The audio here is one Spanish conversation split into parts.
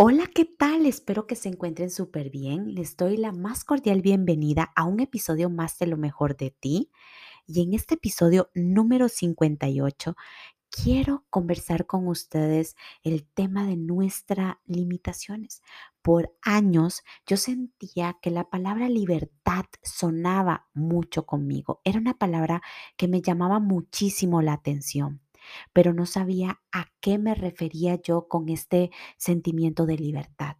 Hola, ¿qué tal? Espero que se encuentren súper bien. Les doy la más cordial bienvenida a un episodio más de lo mejor de ti. Y en este episodio número 58 quiero conversar con ustedes el tema de nuestras limitaciones. Por años yo sentía que la palabra libertad sonaba mucho conmigo. Era una palabra que me llamaba muchísimo la atención pero no sabía a qué me refería yo con este sentimiento de libertad.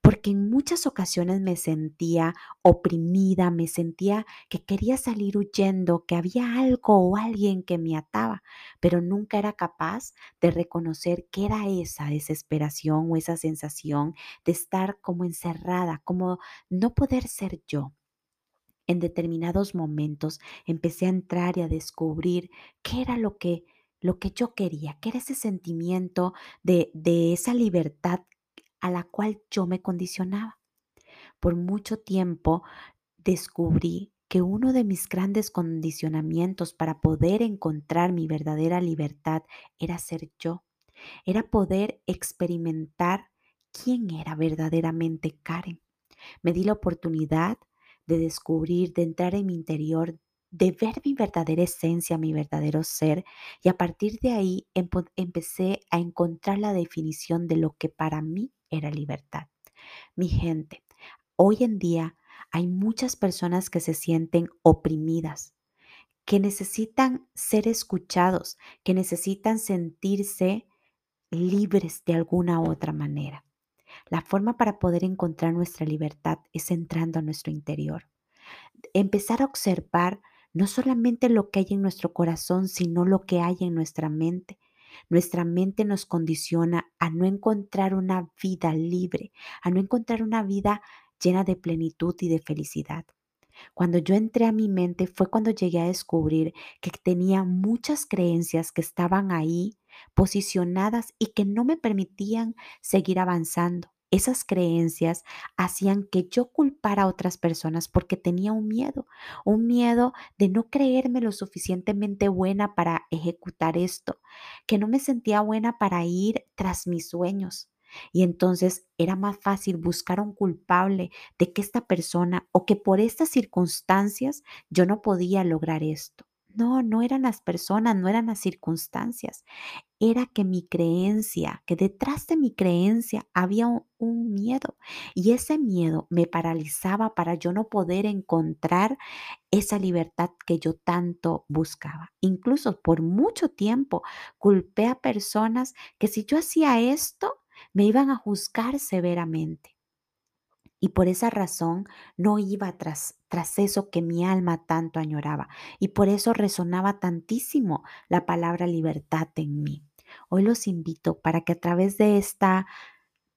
Porque en muchas ocasiones me sentía oprimida, me sentía que quería salir huyendo, que había algo o alguien que me ataba, pero nunca era capaz de reconocer qué era esa desesperación o esa sensación de estar como encerrada, como no poder ser yo en determinados momentos empecé a entrar y a descubrir qué era lo que lo que yo quería, que era ese sentimiento de, de esa libertad a la cual yo me condicionaba. Por mucho tiempo descubrí que uno de mis grandes condicionamientos para poder encontrar mi verdadera libertad era ser yo, era poder experimentar quién era verdaderamente Karen. Me di la oportunidad de descubrir, de entrar en mi interior, de ver mi verdadera esencia, mi verdadero ser, y a partir de ahí empecé a encontrar la definición de lo que para mí era libertad. Mi gente, hoy en día hay muchas personas que se sienten oprimidas, que necesitan ser escuchados, que necesitan sentirse libres de alguna u otra manera. La forma para poder encontrar nuestra libertad es entrando a nuestro interior. Empezar a observar no solamente lo que hay en nuestro corazón, sino lo que hay en nuestra mente. Nuestra mente nos condiciona a no encontrar una vida libre, a no encontrar una vida llena de plenitud y de felicidad. Cuando yo entré a mi mente fue cuando llegué a descubrir que tenía muchas creencias que estaban ahí posicionadas y que no me permitían seguir avanzando esas creencias hacían que yo culpara a otras personas porque tenía un miedo, un miedo de no creerme lo suficientemente buena para ejecutar esto, que no me sentía buena para ir tras mis sueños. Y entonces era más fácil buscar un culpable de que esta persona o que por estas circunstancias yo no podía lograr esto. No, no eran las personas, no eran las circunstancias. Era que mi creencia, que detrás de mi creencia había un, miedo. Y ese miedo me paralizaba para yo no poder encontrar esa libertad que yo tanto buscaba. Incluso por mucho tiempo culpé a personas que si yo hacía esto, me iban a juzgar severamente. Y por esa razón no iba tras, tras eso que mi alma tanto añoraba. Y por eso resonaba tantísimo la palabra libertad en mí. Hoy los invito para que a través de esta,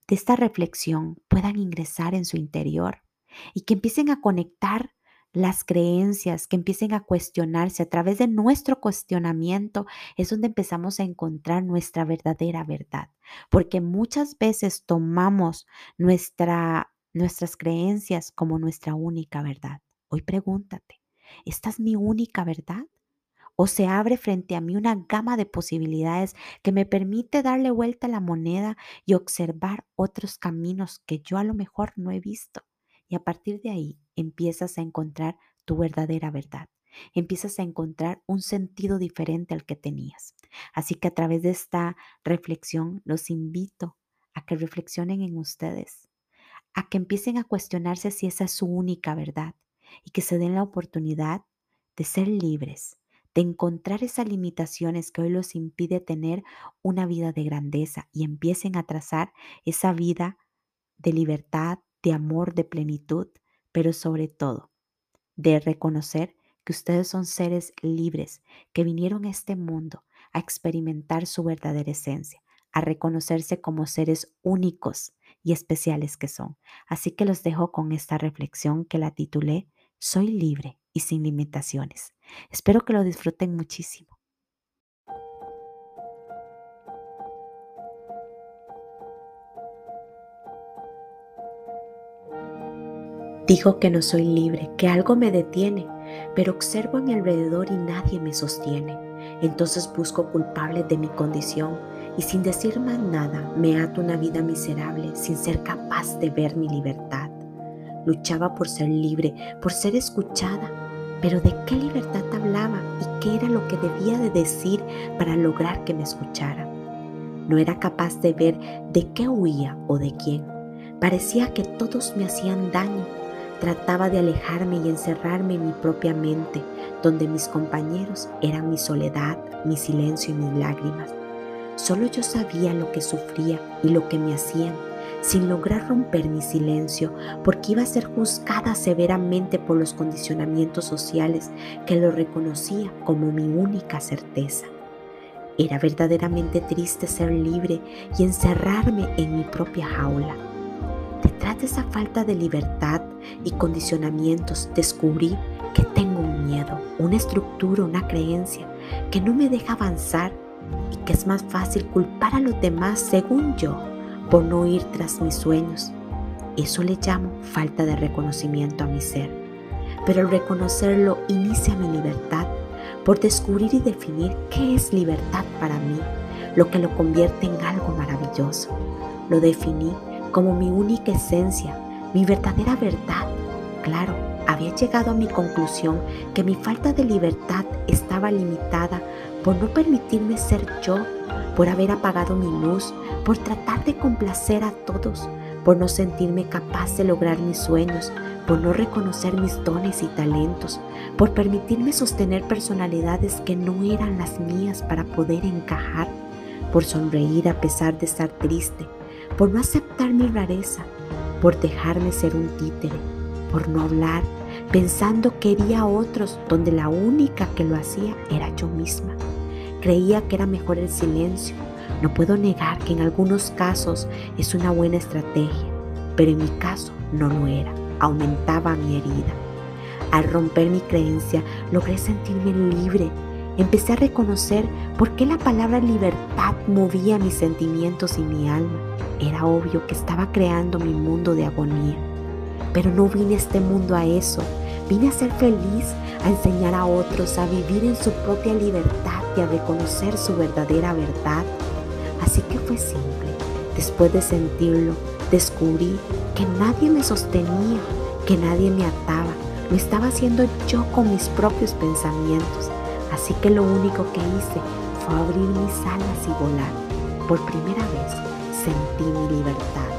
de esta reflexión puedan ingresar en su interior y que empiecen a conectar las creencias, que empiecen a cuestionarse. A través de nuestro cuestionamiento es donde empezamos a encontrar nuestra verdadera verdad. Porque muchas veces tomamos nuestra nuestras creencias como nuestra única verdad. Hoy pregúntate, ¿esta es mi única verdad? ¿O se abre frente a mí una gama de posibilidades que me permite darle vuelta a la moneda y observar otros caminos que yo a lo mejor no he visto? Y a partir de ahí empiezas a encontrar tu verdadera verdad. Empiezas a encontrar un sentido diferente al que tenías. Así que a través de esta reflexión los invito a que reflexionen en ustedes a que empiecen a cuestionarse si esa es su única verdad y que se den la oportunidad de ser libres, de encontrar esas limitaciones que hoy los impide tener una vida de grandeza y empiecen a trazar esa vida de libertad, de amor, de plenitud, pero sobre todo de reconocer que ustedes son seres libres que vinieron a este mundo a experimentar su verdadera esencia, a reconocerse como seres únicos y especiales que son. Así que los dejo con esta reflexión que la titulé Soy libre y sin limitaciones. Espero que lo disfruten muchísimo. Digo que no soy libre, que algo me detiene, pero observo a mi alrededor y nadie me sostiene. Entonces busco culpables de mi condición y sin decir más nada me ato una vida miserable sin ser capaz de ver mi libertad. Luchaba por ser libre, por ser escuchada, pero ¿de qué libertad hablaba y qué era lo que debía de decir para lograr que me escuchara? No era capaz de ver de qué huía o de quién. Parecía que todos me hacían daño Trataba de alejarme y encerrarme en mi propia mente, donde mis compañeros eran mi soledad, mi silencio y mis lágrimas. Solo yo sabía lo que sufría y lo que me hacían, sin lograr romper mi silencio, porque iba a ser juzgada severamente por los condicionamientos sociales que lo reconocía como mi única certeza. Era verdaderamente triste ser libre y encerrarme en mi propia jaula Detrás de esa falta de libertad y condicionamientos descubrí que tengo un miedo, una estructura, una creencia que no me deja avanzar y que es más fácil culpar a los demás según yo por no ir tras mis sueños. Eso le llamo falta de reconocimiento a mi ser. Pero al reconocerlo inicia mi libertad por descubrir y definir qué es libertad para mí, lo que lo convierte en algo maravilloso. Lo definí como mi única esencia, mi verdadera verdad. Claro, había llegado a mi conclusión que mi falta de libertad estaba limitada por no permitirme ser yo, por haber apagado mi luz, por tratar de complacer a todos, por no sentirme capaz de lograr mis sueños, por no reconocer mis dones y talentos, por permitirme sostener personalidades que no eran las mías para poder encajar, por sonreír a pesar de estar triste, por no aceptar mi rareza, por dejarme ser un títere, por no hablar, pensando que hería a otros donde la única que lo hacía era yo misma. Creía que era mejor el silencio. No puedo negar que en algunos casos es una buena estrategia, pero en mi caso no lo era, aumentaba mi herida. Al romper mi creencia, logré sentirme libre. Empecé a reconocer por qué la palabra libertad movía mis sentimientos y mi alma. Era obvio que estaba creando mi mundo de agonía, pero no vine a este mundo a eso. Vine a ser feliz, a enseñar a otros a vivir en su propia libertad y a reconocer su verdadera verdad. Así que fue simple. Después de sentirlo, descubrí que nadie me sostenía, que nadie me ataba. Lo estaba haciendo yo con mis propios pensamientos. Así que lo único que hice fue abrir mis alas y volar. Por primera vez sentí mi libertad.